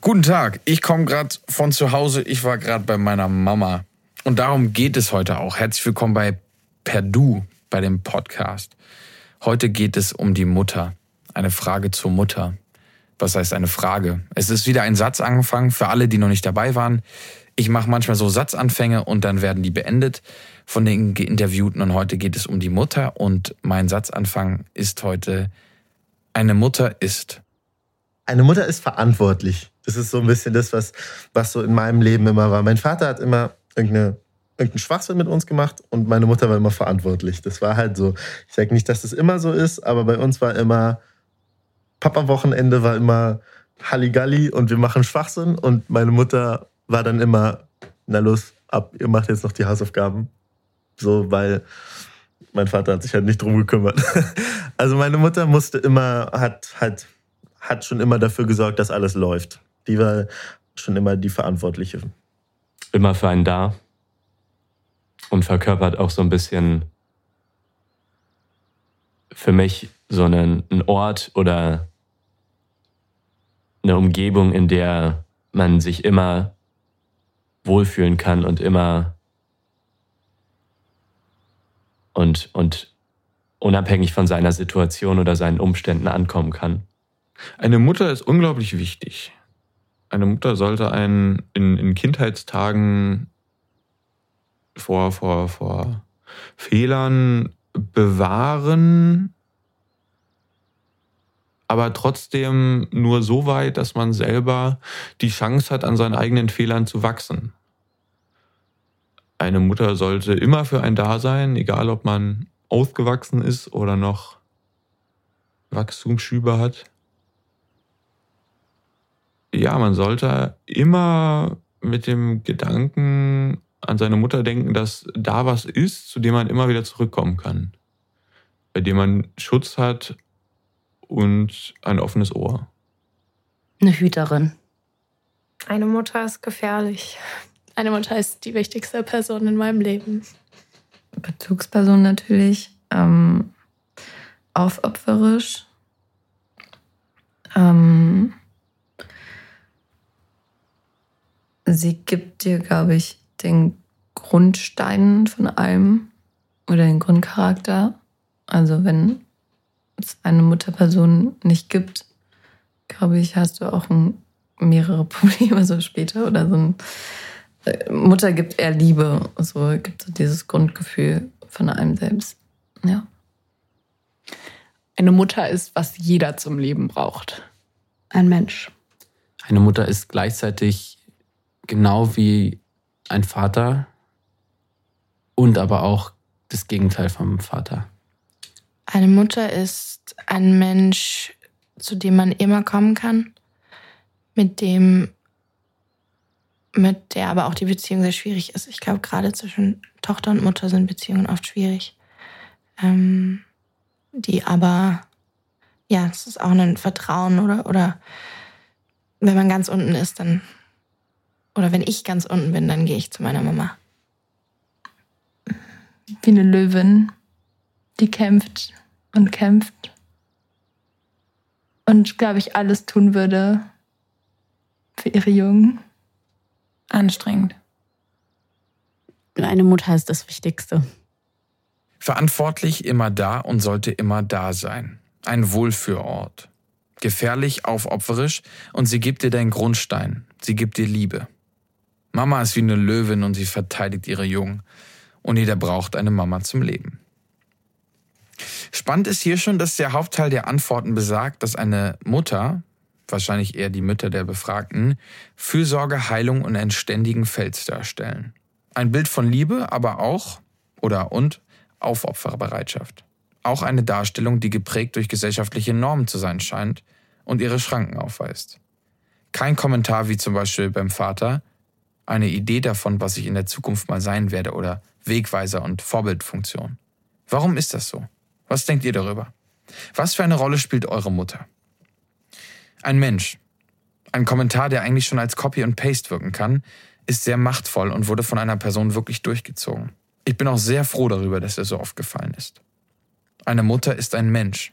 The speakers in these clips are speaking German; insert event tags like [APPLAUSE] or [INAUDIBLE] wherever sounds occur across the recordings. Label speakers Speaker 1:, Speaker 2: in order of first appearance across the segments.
Speaker 1: Guten Tag, ich komme gerade von zu Hause. Ich war gerade bei meiner Mama. Und darum geht es heute auch. Herzlich willkommen bei Perdu, bei dem Podcast. Heute geht es um die Mutter. Eine Frage zur Mutter. Was heißt eine Frage? Es ist wieder ein Satz angefangen für alle, die noch nicht dabei waren. Ich mache manchmal so Satzanfänge und dann werden die beendet von den Geinterviewten. Und heute geht es um die Mutter. Und mein Satzanfang ist heute, eine Mutter ist.
Speaker 2: Eine Mutter ist verantwortlich. Das ist so ein bisschen das, was, was so in meinem Leben immer war. Mein Vater hat immer irgendeine, irgendeinen Schwachsinn mit uns gemacht und meine Mutter war immer verantwortlich. Das war halt so. Ich sage nicht, dass das immer so ist, aber bei uns war immer, Papa-Wochenende war immer Halligalli und wir machen Schwachsinn und meine Mutter war dann immer, na los, ab, ihr macht jetzt noch die Hausaufgaben. So, weil mein Vater hat sich halt nicht drum gekümmert. [LAUGHS] Also meine Mutter musste immer, hat halt, hat schon immer dafür gesorgt, dass alles läuft. Die war schon immer die Verantwortliche.
Speaker 3: Immer für einen da und verkörpert auch so ein bisschen für mich so einen, einen Ort oder eine Umgebung, in der man sich immer wohlfühlen kann und immer und, und unabhängig von seiner Situation oder seinen Umständen ankommen kann.
Speaker 1: Eine Mutter ist unglaublich wichtig. Eine Mutter sollte einen in, in Kindheitstagen vor, vor, vor Fehlern bewahren, aber trotzdem nur so weit, dass man selber die Chance hat, an seinen eigenen Fehlern zu wachsen. Eine Mutter sollte immer für ein da sein, egal ob man ausgewachsen ist oder noch Wachstumsschübe hat. Ja, man sollte immer mit dem Gedanken an seine Mutter denken, dass da was ist, zu dem man immer wieder zurückkommen kann. Bei dem man Schutz hat und ein offenes Ohr.
Speaker 4: Eine Hüterin.
Speaker 5: Eine Mutter ist gefährlich.
Speaker 6: Eine Mutter ist die wichtigste Person in meinem Leben.
Speaker 7: Bezugsperson natürlich. Ähm, aufopferisch. Ähm, sie gibt dir, glaube ich, den Grundstein von allem oder den Grundcharakter. Also wenn es eine Mutterperson nicht gibt, glaube ich, hast du auch ein, mehrere [LAUGHS] Probleme so später oder so ein äh, Mutter gibt eher Liebe, so gibt so dieses Grundgefühl von einem selbst. Ja.
Speaker 8: Eine Mutter ist, was jeder zum Leben braucht.
Speaker 4: Ein Mensch.
Speaker 9: Eine Mutter ist gleichzeitig genau wie ein Vater und aber auch das Gegenteil vom Vater.
Speaker 5: Eine Mutter ist ein Mensch, zu dem man immer kommen kann, mit dem, mit der aber auch die Beziehung sehr schwierig ist. Ich glaube, gerade zwischen Tochter und Mutter sind Beziehungen oft schwierig. Ähm, die aber, ja, es ist auch ein Vertrauen oder, oder wenn man ganz unten ist, dann, oder wenn ich ganz unten bin, dann gehe ich zu meiner Mama.
Speaker 7: Wie eine Löwin, die kämpft und kämpft. Und, glaube ich, alles tun würde für ihre Jungen.
Speaker 4: Anstrengend. Eine Mutter ist das Wichtigste.
Speaker 1: Verantwortlich immer da und sollte immer da sein. Ein Wohlfühlort. Gefährlich, aufopferisch und sie gibt dir deinen Grundstein. Sie gibt dir Liebe. Mama ist wie eine Löwin und sie verteidigt ihre Jungen. Und jeder braucht eine Mama zum Leben. Spannend ist hier schon, dass der Hauptteil der Antworten besagt, dass eine Mutter, wahrscheinlich eher die Mütter der Befragten, Fürsorge, Heilung und einen ständigen Fels darstellen. Ein Bild von Liebe, aber auch oder und Aufopferbereitschaft. Auch eine Darstellung, die geprägt durch gesellschaftliche Normen zu sein scheint und ihre Schranken aufweist. Kein Kommentar wie zum Beispiel beim Vater, eine Idee davon, was ich in der Zukunft mal sein werde oder Wegweiser und Vorbildfunktion. Warum ist das so? Was denkt ihr darüber? Was für eine Rolle spielt eure Mutter? Ein Mensch, ein Kommentar, der eigentlich schon als Copy und Paste wirken kann, ist sehr machtvoll und wurde von einer Person wirklich durchgezogen. Ich bin auch sehr froh darüber, dass er so aufgefallen ist. Eine Mutter ist ein Mensch.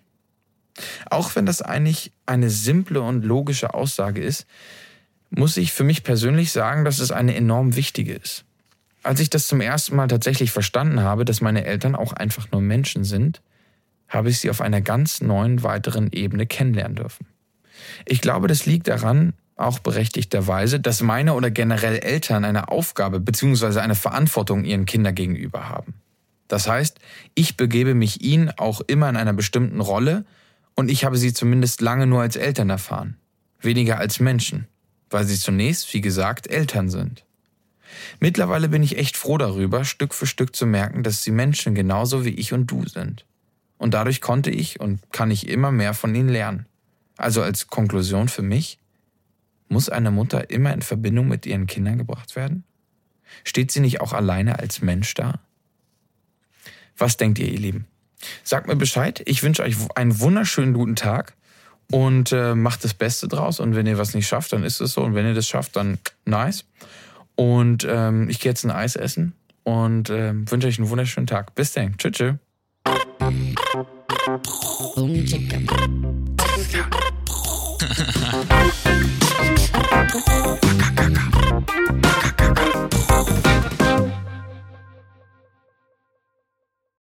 Speaker 1: Auch wenn das eigentlich eine simple und logische Aussage ist, muss ich für mich persönlich sagen, dass es eine enorm wichtige ist. Als ich das zum ersten Mal tatsächlich verstanden habe, dass meine Eltern auch einfach nur Menschen sind, habe ich sie auf einer ganz neuen weiteren Ebene kennenlernen dürfen. Ich glaube, das liegt daran, auch berechtigterweise, dass meine oder generell Eltern eine Aufgabe bzw. eine Verantwortung ihren Kindern gegenüber haben. Das heißt, ich begebe mich ihnen auch immer in einer bestimmten Rolle und ich habe sie zumindest lange nur als Eltern erfahren, weniger als Menschen, weil sie zunächst, wie gesagt, Eltern sind. Mittlerweile bin ich echt froh darüber, Stück für Stück zu merken, dass sie Menschen genauso wie ich und du sind. Und dadurch konnte ich und kann ich immer mehr von ihnen lernen. Also als Konklusion für mich, muss eine Mutter immer in Verbindung mit ihren Kindern gebracht werden? Steht sie nicht auch alleine als Mensch da? Was denkt ihr, ihr Lieben? Sagt mir Bescheid. Ich wünsche euch einen wunderschönen guten Tag und äh, macht das Beste draus. Und wenn ihr was nicht schafft, dann ist es so. Und wenn ihr das schafft, dann nice. Und ähm, ich gehe jetzt ein Eis essen und äh, wünsche euch einen wunderschönen Tag. Bis dann. Tschüss. tschüss. Boom chicka.